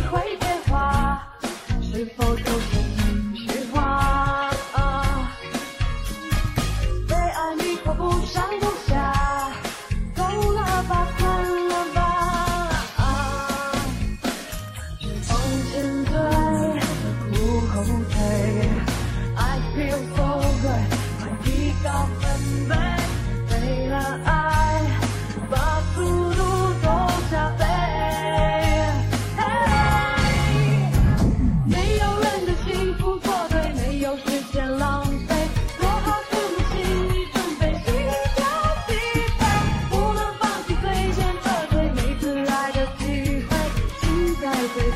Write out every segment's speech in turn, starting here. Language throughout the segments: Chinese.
会。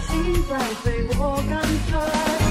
心在飞，我干脆。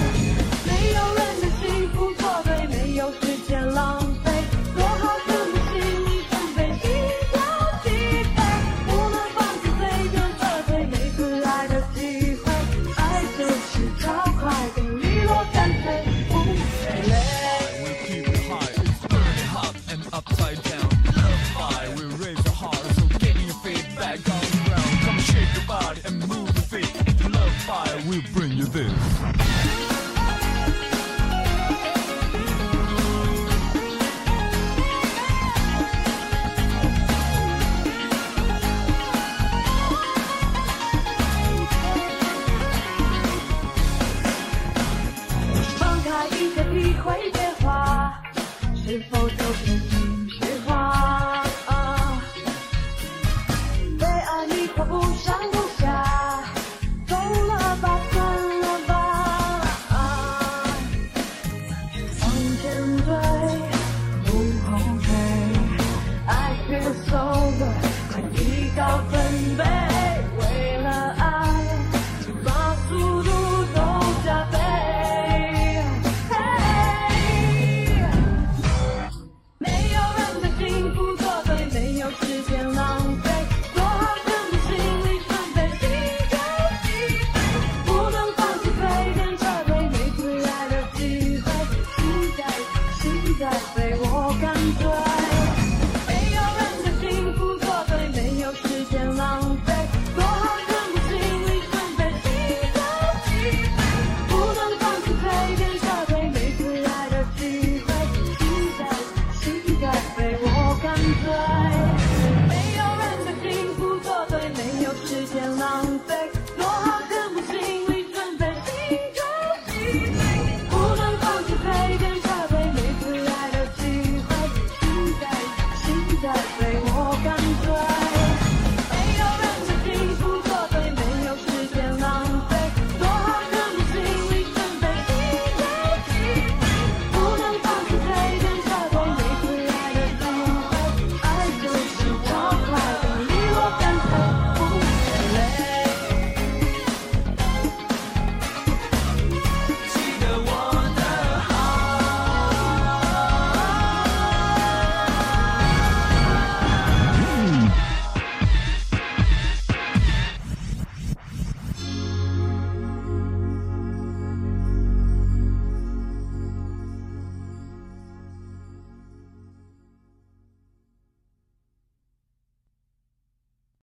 beautiful token. vidas provocan